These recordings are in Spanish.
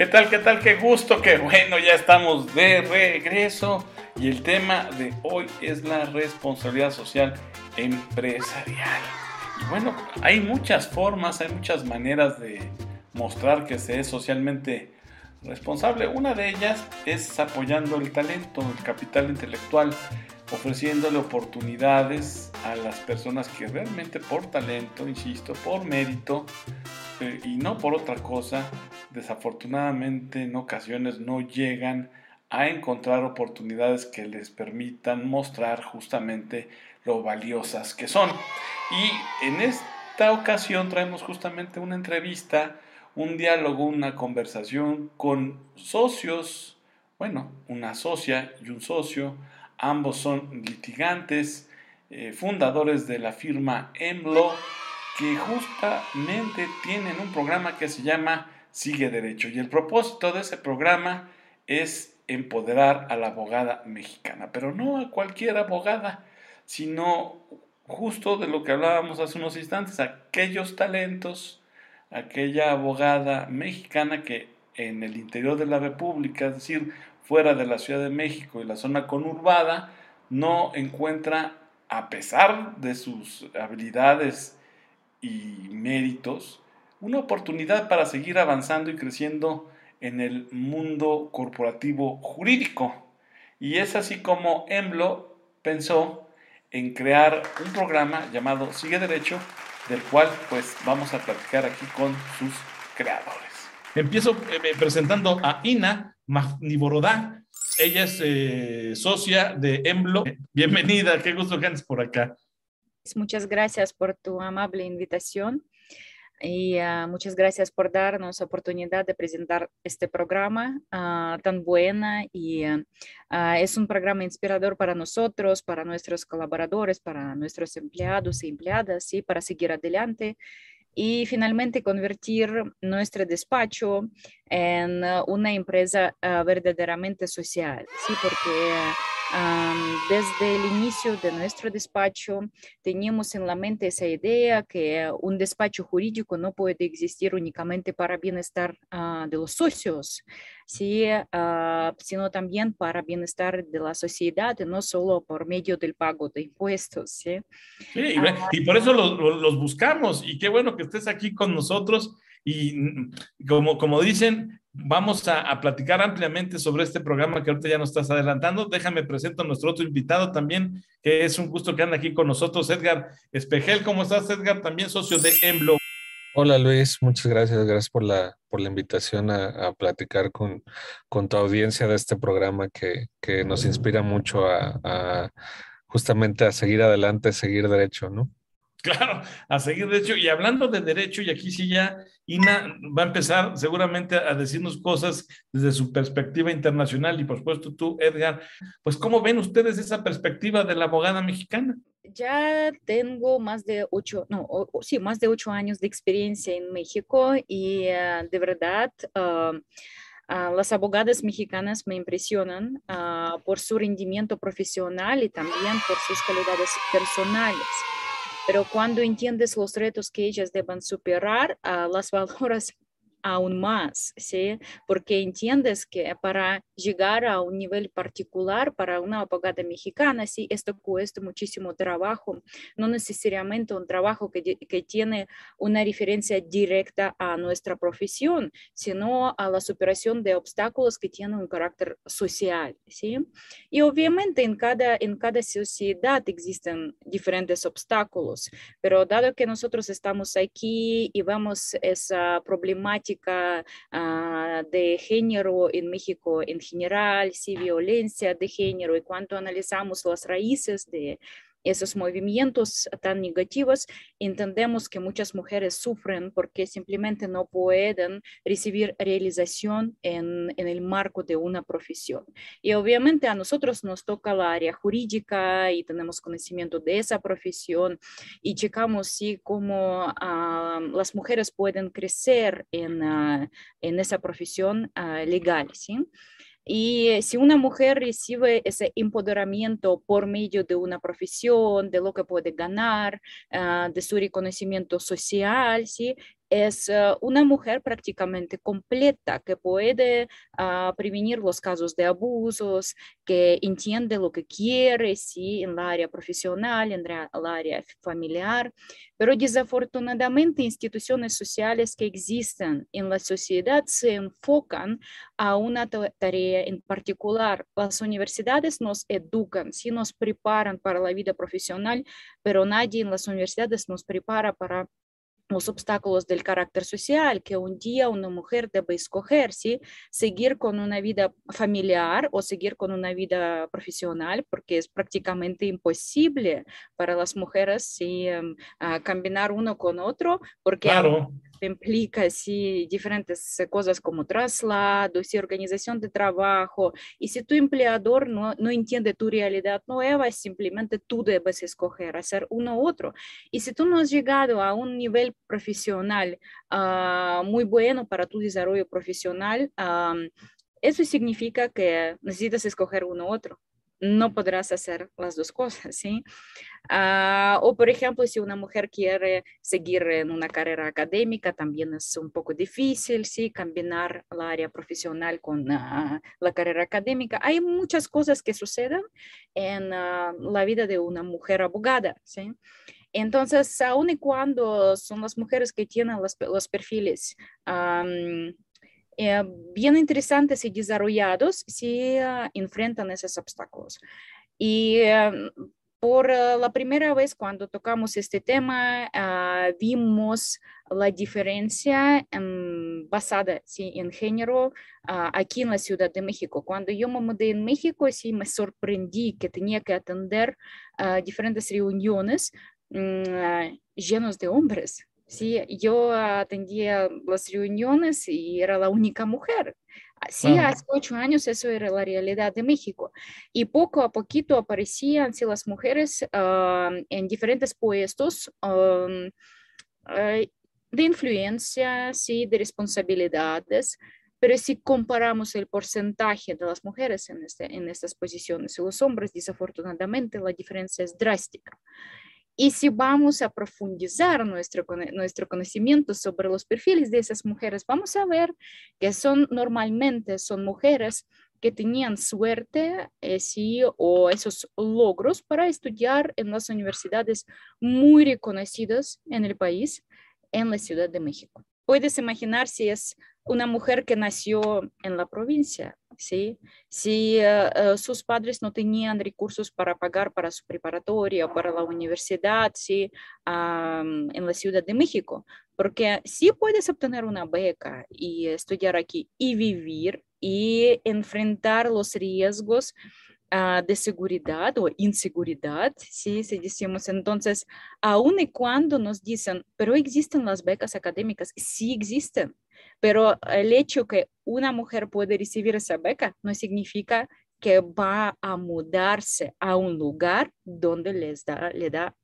¿Qué tal? ¿Qué tal? Qué gusto, qué bueno, ya estamos de regreso y el tema de hoy es la responsabilidad social empresarial. Y bueno, hay muchas formas, hay muchas maneras de mostrar que se es socialmente responsable. Una de ellas es apoyando el talento, el capital intelectual, ofreciéndole oportunidades a las personas que realmente por talento, insisto, por mérito eh, y no por otra cosa, desafortunadamente en ocasiones no llegan a encontrar oportunidades que les permitan mostrar justamente lo valiosas que son. Y en esta ocasión traemos justamente una entrevista, un diálogo, una conversación con socios, bueno, una socia y un socio, ambos son litigantes, eh, fundadores de la firma EMLO, que justamente tienen un programa que se llama Sigue Derecho. Y el propósito de ese programa es empoderar a la abogada mexicana, pero no a cualquier abogada, sino justo de lo que hablábamos hace unos instantes, aquellos talentos, aquella abogada mexicana que en el interior de la República, es decir, fuera de la Ciudad de México y la zona conurbada, no encuentra, a pesar de sus habilidades y méritos, una oportunidad para seguir avanzando y creciendo en el mundo corporativo jurídico. Y es así como EMBLO pensó en crear un programa llamado Sigue Derecho, del cual pues vamos a platicar aquí con sus creadores. Empiezo eh, presentando a Ina Magniborodá. Ella es eh, socia de EMBLO. Bienvenida, qué gusto que andes por acá. Muchas gracias por tu amable invitación y uh, muchas gracias por darnos oportunidad de presentar este programa uh, tan buena y uh, es un programa inspirador para nosotros, para nuestros colaboradores, para nuestros empleados y empleadas y para seguir adelante y finalmente convertir nuestro despacho en una empresa verdaderamente social, ¿sí? porque desde el inicio de nuestro despacho teníamos en la mente esa idea que un despacho jurídico no puede existir únicamente para bienestar uh, de los socios. Uh, sino también para bienestar de la sociedad y no solo por medio del pago de impuestos. Sí, sí y, y, por eso los, los buscamos y qué bueno que estés aquí con nosotros y como, como dicen, vamos a, platicar ampliamente sobre este programa que ahorita ya nos estás adelantando. Déjame presento a nuestro otro invitado también, que es un gusto que anda aquí con nosotros, Edgar Espejel. ¿Cómo estás, Edgar? También socio de Emblo. Hola Luis, muchas gracias, gracias por la, por la invitación a, a platicar con, con, tu audiencia de este programa que, que nos inspira mucho a, a justamente a seguir adelante, seguir derecho, ¿no? Claro, a seguir derecho. Y hablando de derecho, y aquí sí ya Ina va a empezar seguramente a decirnos cosas desde su perspectiva internacional y por supuesto tú, Edgar, pues ¿cómo ven ustedes esa perspectiva de la abogada mexicana? Ya tengo más de ocho, no, sí, más de ocho años de experiencia en México y uh, de verdad... Uh, Uh, las abogadas mexicanas me impresionan uh, por su rendimiento profesional y también por sus calidades personales pero cuando entiendes los retos que ellas deben superar, uh, las valoras aún más, ¿sí? Porque entiendes que para llegar a un nivel particular para una abogada mexicana, sí, esto cuesta muchísimo trabajo, no necesariamente un trabajo que, que tiene una referencia directa a nuestra profesión, sino a la superación de obstáculos que tienen un carácter social, ¿sí? Y obviamente en cada, en cada sociedad existen diferentes obstáculos, pero dado que nosotros estamos aquí y vemos esa problemática uh, de género en México en general, sí, violencia de género, y cuando analizamos las raíces de esos movimientos tan negativos, entendemos que muchas mujeres sufren porque simplemente no pueden recibir realización en, en, el marco de una profesión. Y obviamente a nosotros nos toca la área jurídica y tenemos conocimiento de esa profesión y checamos si cómo uh, las mujeres pueden crecer en, uh, en esa profesión uh, legal. Y si una mujer recibe ese empoderamiento por medio de una profesión, de lo que puede ganar, uh, de su reconocimiento social, ¿sí? Es uh, una mujer prácticamente completa que puede uh, prevenir los casos de abusos, que entiende lo que quiere, sí, en la área profesional, en la, la área familiar, pero desafortunadamente instituciones sociales que existen en la sociedad se enfocan a una tarea en particular. Las universidades nos educan, sí nos preparan para la vida profesional, pero nadie en las universidades nos prepara para los obstáculos del carácter social, que un día una mujer debe escoger, ¿sí? seguir con una vida familiar o seguir con una vida profesional, porque es prácticamente imposible para las mujeres ¿sí? Uh, combinar uno con otro, porque claro implica sí, diferentes cosas como traslados y organización de trabajo. Y si tu empleador no, no entiende tu realidad nueva, simplemente tú debes escoger hacer uno u otro. Y si tú no has llegado a un nivel profesional uh, muy bueno para tu desarrollo profesional, um, eso significa que necesitas escoger uno u otro no podrás hacer las dos cosas, ¿sí? Uh, o, por ejemplo, si una mujer quiere seguir en una carrera académica, también es un poco difícil, ¿sí? Combinar la área profesional con uh, la carrera académica. Hay muchas cosas que suceden en la vida de una mujer abogada, ¿sí? Entonces, aun y cuando son las mujeres que tienen los, los perfiles um, eh, bien interesantes y desarrollados si uh, enfrentan esos obstáculos. Y uh, por uh, la primera vez cuando tocamos este tema, vimos la diferencia um, basada ¿sí? en género aquí en la Ciudad de México. Cuando yo me mudé en México, sí me sorprendí que tenía que atender diferentes reuniones llenos de hombres. Sí, yo atendía las reuniones y era la única mujer. Sí, hace ocho años eso era la realidad de México. Y poco a poquito aparecían sí, las mujeres en diferentes puestos de influencia, sí, de responsabilidades. Pero si comparamos el porcentaje de las mujeres en, este, en estas posiciones y los hombres, desafortunadamente la diferencia es drástica. Y si vamos a profundizar nuestro, nuestro conocimiento sobre los perfiles de esas mujeres, vamos a ver que son normalmente son mujeres que tenían suerte eh, sí, o esos logros para estudiar en las universidades muy reconocidas en el país, en la Ciudad de México. Puedes imaginar si es una mujer que nació en la provincia, ¿sí? Si uh, uh, sus padres no tenían recursos para pagar para su preparatoria para la universidad, ¿sí? Um, en la Ciudad de México, porque sí puedes obtener una beca y estudiar aquí y vivir y enfrentar los riesgos uh, de seguridad o inseguridad, ¿sí? Si decimos entonces, aun y cuando nos dicen, pero existen las becas académicas, sí existen, pero el hecho que una mujer puede recibir esa beca no significa que va a mudarse a un lugar donde les da, le da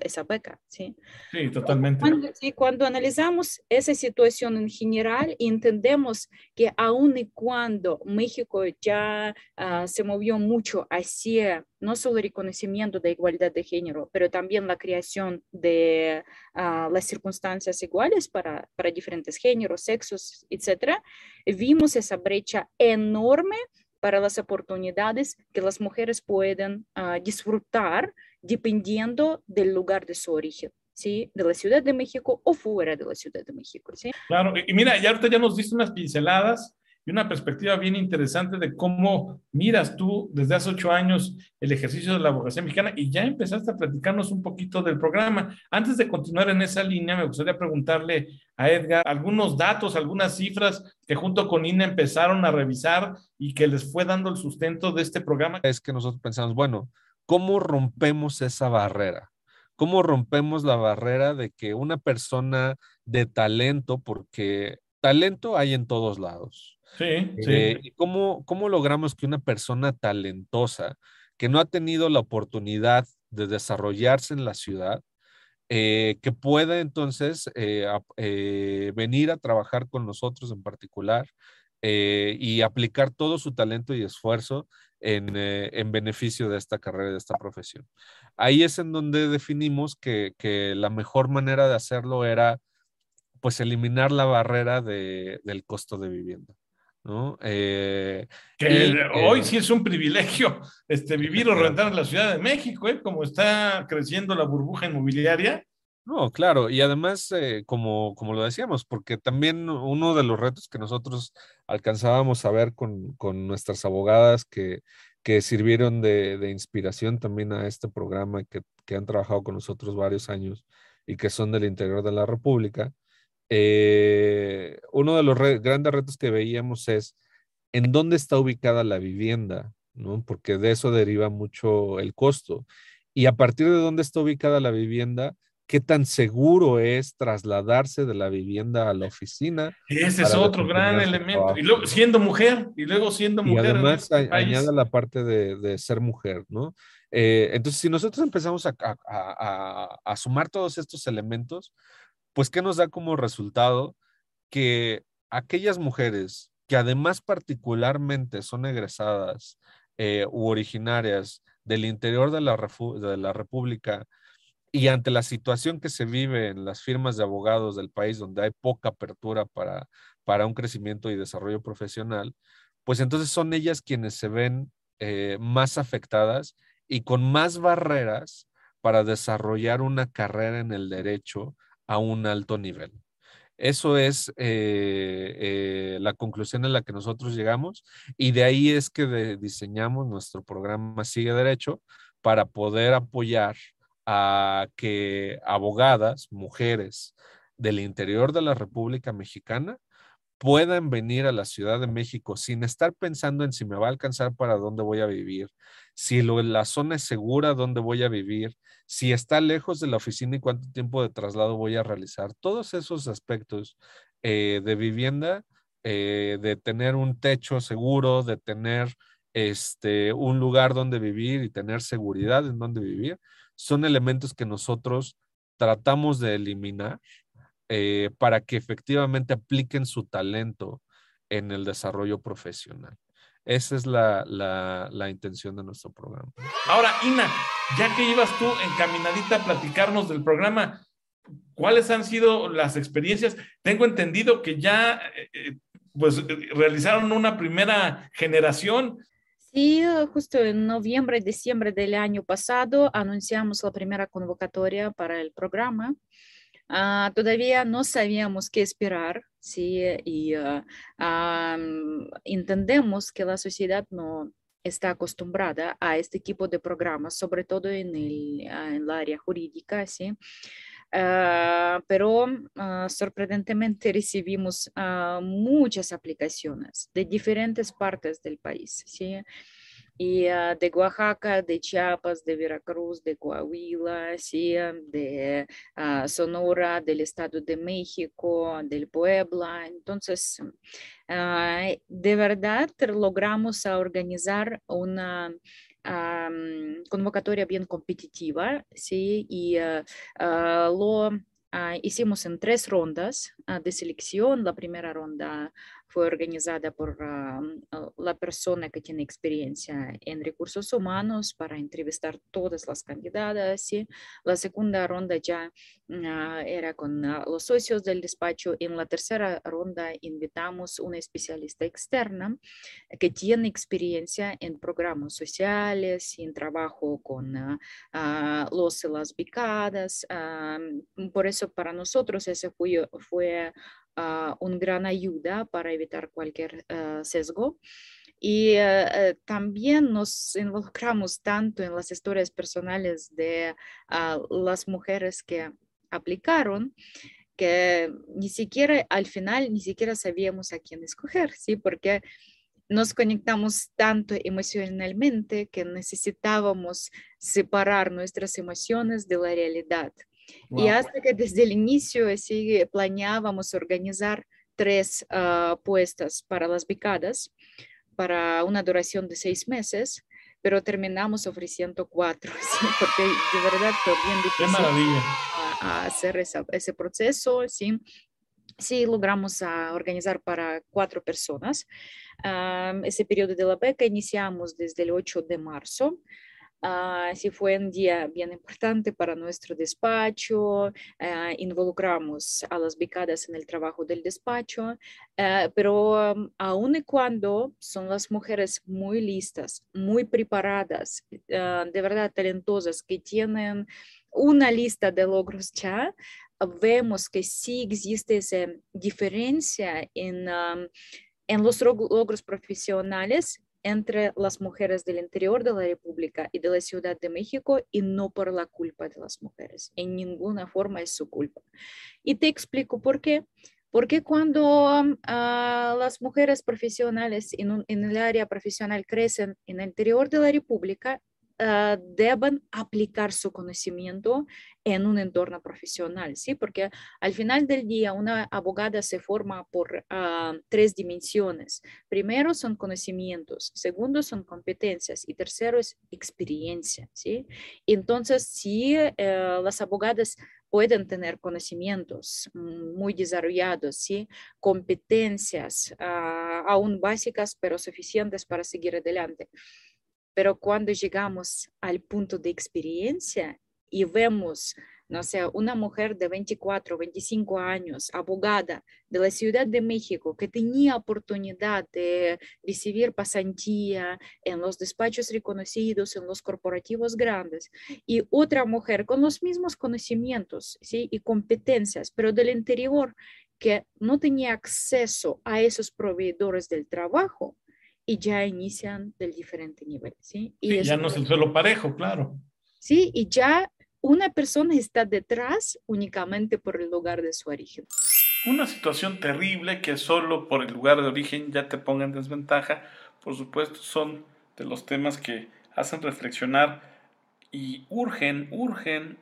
esa, beca, ¿sí? Sí, totalmente. Cuando, cuando analizamos esa situación en general, entendemos que aun y cuando México ya uh, se movió mucho hacia no solo el reconocimiento de igualdad de género, pero también la creación de uh, las circunstancias iguales para, para diferentes géneros, sexos, etcétera, vimos esa brecha enorme para las oportunidades que las mujeres pueden uh, disfrutar dependiendo del lugar de su origen. ¿sí? De la Ciudad de México o fuera de la Ciudad de México, ¿sí? Claro, y mira, ya ahorita ya nos diste unas pinceladas y una perspectiva bien interesante de cómo miras tú desde hace ocho años el ejercicio de la abogacía mexicana y ya empezaste a platicarnos un poquito del programa. Antes de continuar en esa línea, me gustaría preguntarle a Edgar algunos datos, algunas cifras que junto con INA empezaron a revisar y que les fue dando el sustento de este programa. Es que nosotros pensamos, bueno, ¿cómo rompemos esa barrera? ¿Cómo rompemos la barrera de que una persona de talento, porque talento hay en todos lados? Sí, eh, sí. ¿cómo, ¿Cómo logramos que una persona talentosa que no ha tenido la oportunidad de desarrollarse en la ciudad, eh, que pueda entonces eh, venir a trabajar con nosotros en particular y aplicar todo su talento y esfuerzo eh, en, beneficio de esta carrera, de esta profesión. Ahí es en donde definimos que, la mejor manera de hacerlo era pues eliminar la barrera de, del costo de vivienda. ¿no? Eh, que hoy sí es un privilegio este, vivir o rentar en la Ciudad de México, ¿eh? como está creciendo la burbuja inmobiliaria. No, claro, y además, eh, como, como lo decíamos, porque también uno de los retos que nosotros alcanzábamos a ver con, con nuestras abogadas que, que sirvieron de, de, inspiración también a este programa, que, que, han trabajado con nosotros varios años y que son del interior de la República, eh, uno de los grandes retos que veíamos es en dónde está ubicada la vivienda, ¿no? Porque de eso deriva mucho el costo. Y a partir de dónde está ubicada la vivienda, qué tan seguro es trasladarse de la vivienda a la oficina. Ese es otro gran elemento. Y luego siendo mujer, y luego siendo mujer. Y además este añade la parte de, ser mujer, ¿no? Eh, entonces, si nosotros empezamos a, a, sumar todos estos elementos, pues ¿qué nos da como resultado? Que aquellas mujeres que además particularmente son egresadas eh, u originarias del interior de la, de la República y ante la situación que se vive en las firmas de abogados del país donde hay poca apertura para, para un crecimiento y desarrollo profesional, pues entonces son ellas quienes se ven eh, más afectadas y con más barreras para desarrollar una carrera en el derecho a un alto nivel. Eso es eh, eh, la conclusión a la que nosotros llegamos y de ahí es que diseñamos nuestro programa Sigue Derecho para poder apoyar a que abogadas, mujeres del interior de la República Mexicana puedan venir a la Ciudad de México sin estar pensando en si me va a alcanzar para dónde voy a vivir, si la zona es segura, dónde voy a vivir, si está lejos de la oficina y cuánto tiempo de traslado voy a realizar. Todos esos aspectos eh, de vivienda, eh, de tener un techo seguro, de tener este, un lugar donde vivir y tener seguridad en donde vivir, son elementos que nosotros tratamos de eliminar eh, para que efectivamente apliquen su talento en el desarrollo profesional. Esa es la, la, intención de nuestro programa. Ahora, Ina, ya que ibas tú encaminadita a platicarnos del programa, ¿cuáles han sido las experiencias? Tengo entendido que ya eh, eh, pues realizaron una primera generación. Sí, justo en noviembre, diciembre del año pasado anunciamos la primera convocatoria para el programa. Uh, todavía no sabíamos qué esperar, ¿sí? Y uh, um, entendemos que la sociedad no está acostumbrada a este tipo de programas, sobre todo en el, en el área jurídica, ¿sí? Uh, pero sorprendentemente recibimos muchas aplicaciones de diferentes partes del país, ¿sí? y de Oaxaca, de Chiapas, de Veracruz, de Coahuila, ¿sí? de Sonora, del Estado de México, del Puebla. Entonces, de verdad logramos organizar una convocatoria bien competitiva, ¿sí? Y lo hicimos en tres rondas de selección. La primera ronda fue organizada por la persona que tiene experiencia en recursos humanos para entrevistar todas las candidatas. La segunda ronda ya ah, era con los socios del despacho. En la tercera ronda invitamos una especialista externa que tiene experiencia en programas sociales, en trabajo con los y las becadas. por eso para nosotros ese fue, fue uh, un gran ayuda para evitar cualquier uh, sesgo. Y uh, también nos involucramos tanto en las historias personales de las mujeres que aplicaron que ni siquiera al final ni siquiera sabíamos a quién escoger, ¿sí? Porque nos conectamos tanto emocionalmente que necesitábamos separar nuestras emociones de la realidad. Y hasta que desde el inicio así planeábamos organizar tres uh, puestas para las becadas para una duración de seis meses, pero terminamos ofreciendo cuatro, ¿sí? porque de verdad fue bien difícil a, hacer esa, ese proceso, ¿sí? Sí, logramos uh, organizar para cuatro personas. Um, ese periodo de la beca iniciamos desde el 8 de marzo Uh, sí fue un día bien importante para nuestro despacho, involucramos a las becadas en el trabajo del despacho, pero um, aun y cuando son las mujeres muy listas, muy preparadas, de verdad talentosas, que tienen una lista de logros ya, vemos que sí existe esa diferencia en, um, en los logros profesionales entre las mujeres del interior de la República y de la Ciudad de México y no por la culpa de las mujeres. En ninguna forma es su culpa. Y te explico por qué. Porque cuando um, las mujeres profesionales en, en, el área profesional crecen en el interior de la República, uh, deben aplicar su conocimiento en un entorno profesional, ¿sí? Porque al final del día una abogada se forma por uh, tres dimensiones. Primero son conocimientos, segundo son competencias y tercero es experiencia, ¿sí? Entonces, si uh, las abogadas pueden tener conocimientos muy desarrollados, ¿sí? competencias uh, aún básicas, pero suficientes para seguir adelante. Pero cuando llegamos al punto de experiencia y vemos, no sé, una mujer de 24, 25 años, abogada de la Ciudad de México, que tenía oportunidad de recibir pasantía en los despachos reconocidos, en los corporativos grandes, y otra mujer con los mismos conocimientos ¿sí? y competencias, pero del interior, que no tenía acceso a esos proveedores del trabajo, y ya inician del diferente nivel, ¿sí? Y ya no es el suelo parejo, claro. Sí, y ya una persona está detrás únicamente por el lugar de su origen. Una situación terrible que solo por el lugar de origen ya te ponga en desventaja, por supuesto, son de los temas que hacen reflexionar y urgen, urgen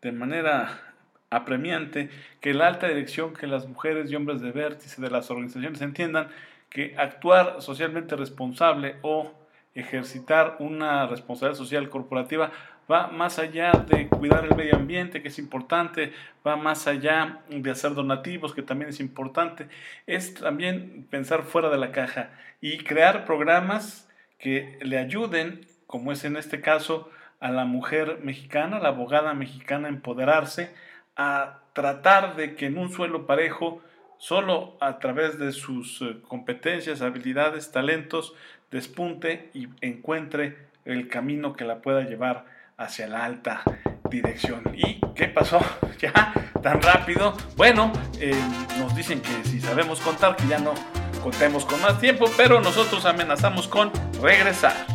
de manera apremiante que la alta dirección, que las mujeres y hombres de vértice de las organizaciones entiendan que actuar socialmente responsable o ejercitar una responsabilidad social corporativa va más allá de cuidar el medio ambiente, que es importante, va más allá de hacer donativos, que también es importante, es también pensar fuera de la caja y crear programas que le ayuden, como es en este caso, a la mujer mexicana, la abogada mexicana, a empoderarse, a tratar de que en un suelo parejo Solo a través de sus eh, competencias, habilidades, talentos, despunte y encuentre el camino que la pueda llevar hacia la alta dirección. ¿Y qué pasó? ¿Ya? ¿Tan rápido? Bueno, eh, nos dicen que si sabemos contar, que ya no contemos con más tiempo, pero nosotros amenazamos con regresar.